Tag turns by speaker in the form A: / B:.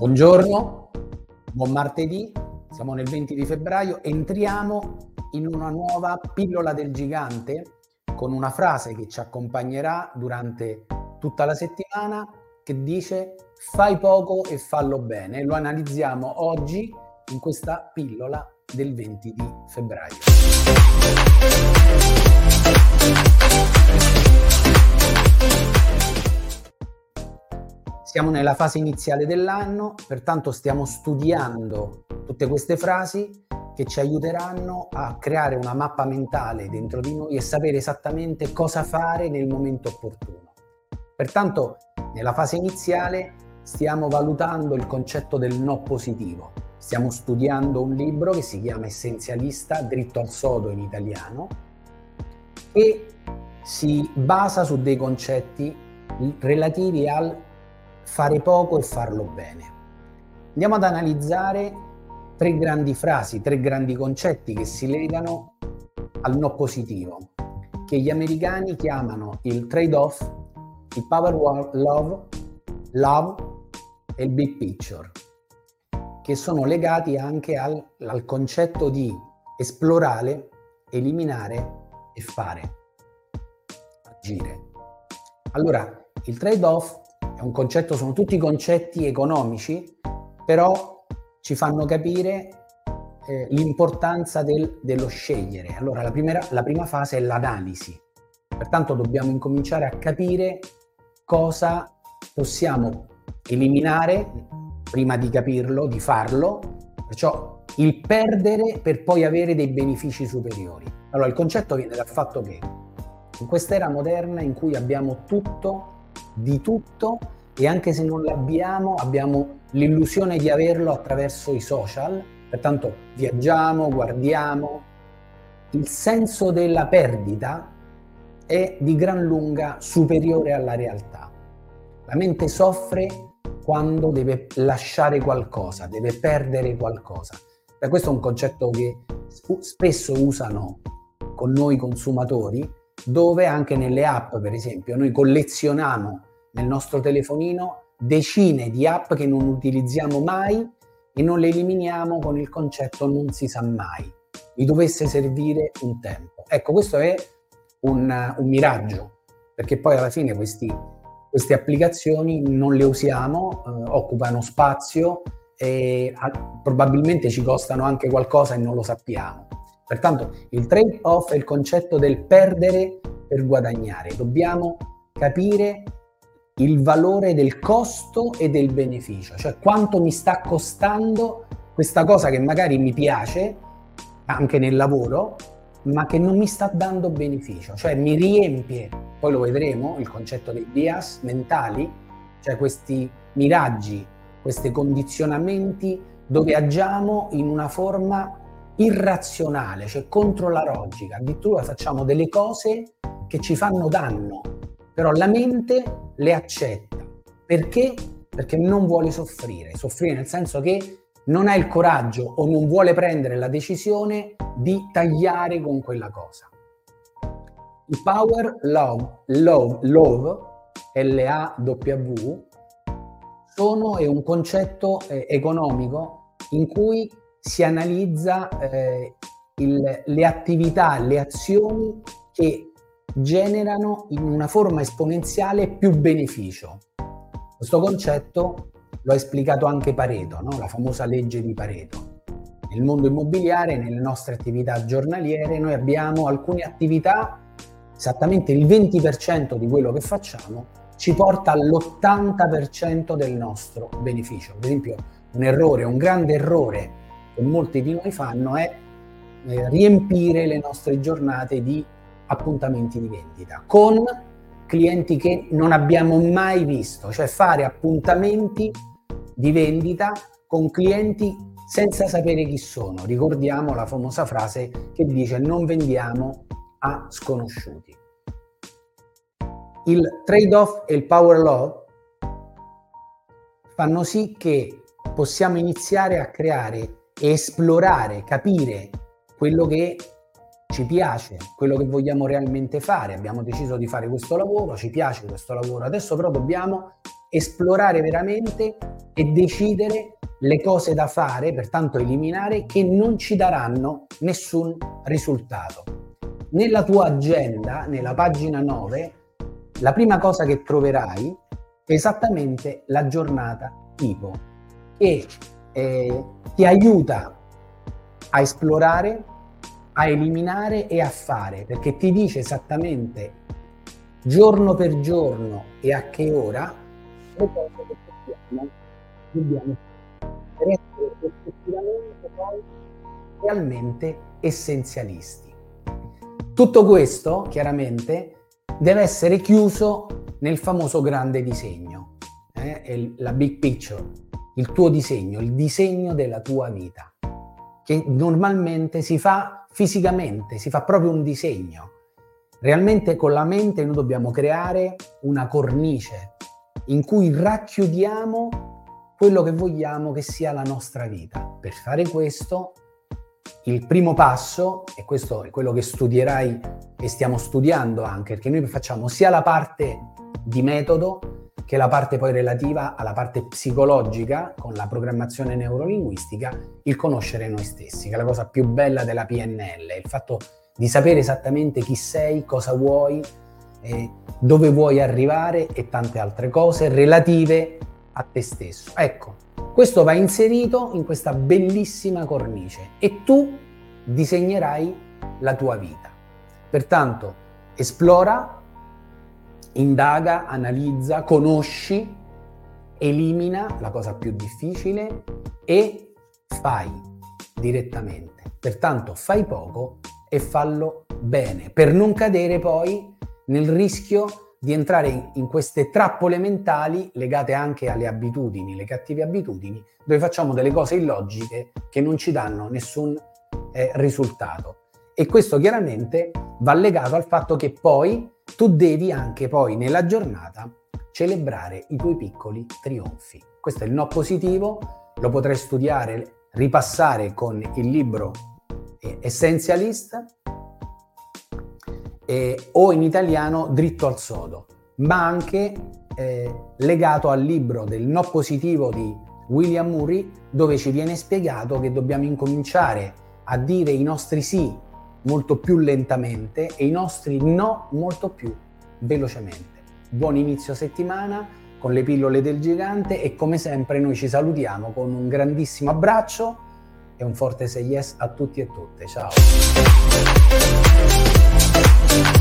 A: Buongiorno, buon martedì, siamo nel 20 di febbraio, entriamo in una nuova pillola del gigante con una frase che ci accompagnerà durante tutta la settimana che dice fai poco e fallo bene. Lo analizziamo oggi in questa pillola del 20 di febbraio. Siamo nella fase iniziale dell'anno, pertanto stiamo studiando tutte queste frasi che ci aiuteranno a creare una mappa mentale dentro di noi e sapere esattamente cosa fare nel momento opportuno. Pertanto, nella fase iniziale stiamo valutando il concetto del no positivo. Stiamo studiando un libro che si chiama Essenzialista, dritto al sodo in italiano, e si basa su dei concetti relativi al fare poco e farlo bene. Andiamo ad analizzare tre grandi frasi, tre grandi concetti che si legano al no positivo, che gli americani chiamano il trade-off, il power love, love e il big picture, che sono legati anche al, al concetto di esplorare, eliminare e fare, agire. Allora, il trade-off è un concetto, sono tutti concetti economici, però ci fanno capire eh, l'importanza del, dello scegliere. Allora, la, primera, la prima fase è l'analisi. Pertanto dobbiamo incominciare a capire cosa possiamo eliminare prima di capirlo, di farlo, perciò il perdere per poi avere dei benefici superiori. Allora, il concetto viene dal fatto che in quest'era moderna in cui abbiamo tutto di tutto e anche se non l'abbiamo abbiamo l'illusione di averlo attraverso i social, pertanto viaggiamo, guardiamo. Il senso della perdita è di gran lunga superiore alla realtà. La mente soffre quando deve lasciare qualcosa, deve perdere qualcosa. E questo è un concetto che spesso usano con noi consumatori, dove anche nelle app, per esempio, noi collezioniamo nel nostro telefonino decine di app che non utilizziamo mai e non le eliminiamo con il concetto non si sa mai. Mi dovesse servire un tempo. Ecco, questo è un, un miraggio, perché poi alla fine questi, queste applicazioni non le usiamo, eh, occupano spazio e a, probabilmente ci costano anche qualcosa e non lo sappiamo. Pertanto il trade-off è il concetto del perdere per guadagnare. Dobbiamo capire il valore del costo e del beneficio, cioè quanto mi sta costando questa cosa che magari mi piace anche nel lavoro, ma che non mi sta dando beneficio, cioè mi riempie, poi lo vedremo, il concetto dei bias mentali, cioè questi miraggi, questi condizionamenti dove agiamo in una forma irrazionale, cioè contro la logica, addirittura facciamo delle cose che ci fanno danno, però la mente le accetta. Perché? Perché non vuole soffrire. Soffrire nel senso che non ha il coraggio o non vuole prendere la decisione di tagliare con quella cosa. Il power love, love, love L-A-W, sono, è un concetto eh, economico in cui si analizza eh, il, le attività, le azioni che generano in una forma esponenziale più beneficio. Questo concetto lo ha esplicato anche Pareto, no? la famosa legge di Pareto. Nel mondo immobiliare, nelle nostre attività giornaliere, noi abbiamo alcune attività, esattamente il 20% di quello che facciamo ci porta all'80% del nostro beneficio. Per esempio, un errore, un grande errore che molti di noi fanno è eh, riempire le nostre giornate di appuntamenti di vendita con clienti che non abbiamo mai visto, cioè fare appuntamenti di vendita con clienti senza sapere chi sono. Ricordiamo la famosa frase che dice non vendiamo a sconosciuti. Il trade-off e il power law fanno sì che possiamo iniziare a creare esplorare, capire quello che ci piace quello che vogliamo realmente fare, abbiamo deciso di fare questo lavoro, ci piace questo lavoro, adesso però dobbiamo esplorare veramente e decidere le cose da fare, pertanto eliminare, che non ci daranno nessun risultato. Nella tua agenda, nella pagina 9, la prima cosa che troverai è esattamente la giornata tipo, che eh, ti aiuta a esplorare, a eliminare e a fare, perché ti dice esattamente giorno per giorno e a che ora le cose che dobbiamo, dobbiamo per essere effettivamente poi realmente essenzialisti. Tutto questo, chiaramente, deve essere chiuso nel famoso grande disegno, eh? la big picture, il tuo disegno, il disegno della tua vita, che normalmente si fa fisicamente, si fa proprio un disegno. Realmente con la mente noi dobbiamo creare una cornice in cui racchiudiamo quello che vogliamo che sia la nostra vita. Per fare questo, il primo passo, e questo è quello che studierai e stiamo studiando anche, perché noi facciamo sia la parte di metodo che la parte poi relativa alla parte psicologica con la programmazione neurolinguistica, il conoscere noi stessi, che è la cosa più bella della PNL, il fatto di sapere esattamente chi sei, cosa vuoi, eh, dove vuoi arrivare e tante altre cose relative a te stesso. Ecco, questo va inserito in questa bellissima cornice e tu disegnerai la tua vita. Pertanto, esplora, indaga, analizza, conosci, elimina la cosa più difficile e fai direttamente. Pertanto fai poco e fallo bene, per non cadere poi nel rischio di entrare in queste trappole mentali legate anche alle abitudini, le cattive abitudini, dove facciamo delle cose illogiche che non ci danno nessun eh, risultato. E questo chiaramente va legato al fatto che poi tu devi anche poi nella giornata celebrare i tuoi piccoli trionfi. Questo è il no positivo, lo potrai studiare, ripassare con il libro eh, Essentialist eh, o in italiano Dritto al sodo, ma anche eh, legato al libro del no positivo di William Murray dove ci viene spiegato che dobbiamo incominciare a dire i nostri sì molto più lentamente e i nostri no molto più velocemente. Buon inizio settimana con le pillole del gigante e come sempre noi ci salutiamo con un grandissimo abbraccio e un forte say yes a tutti e tutte. Ciao!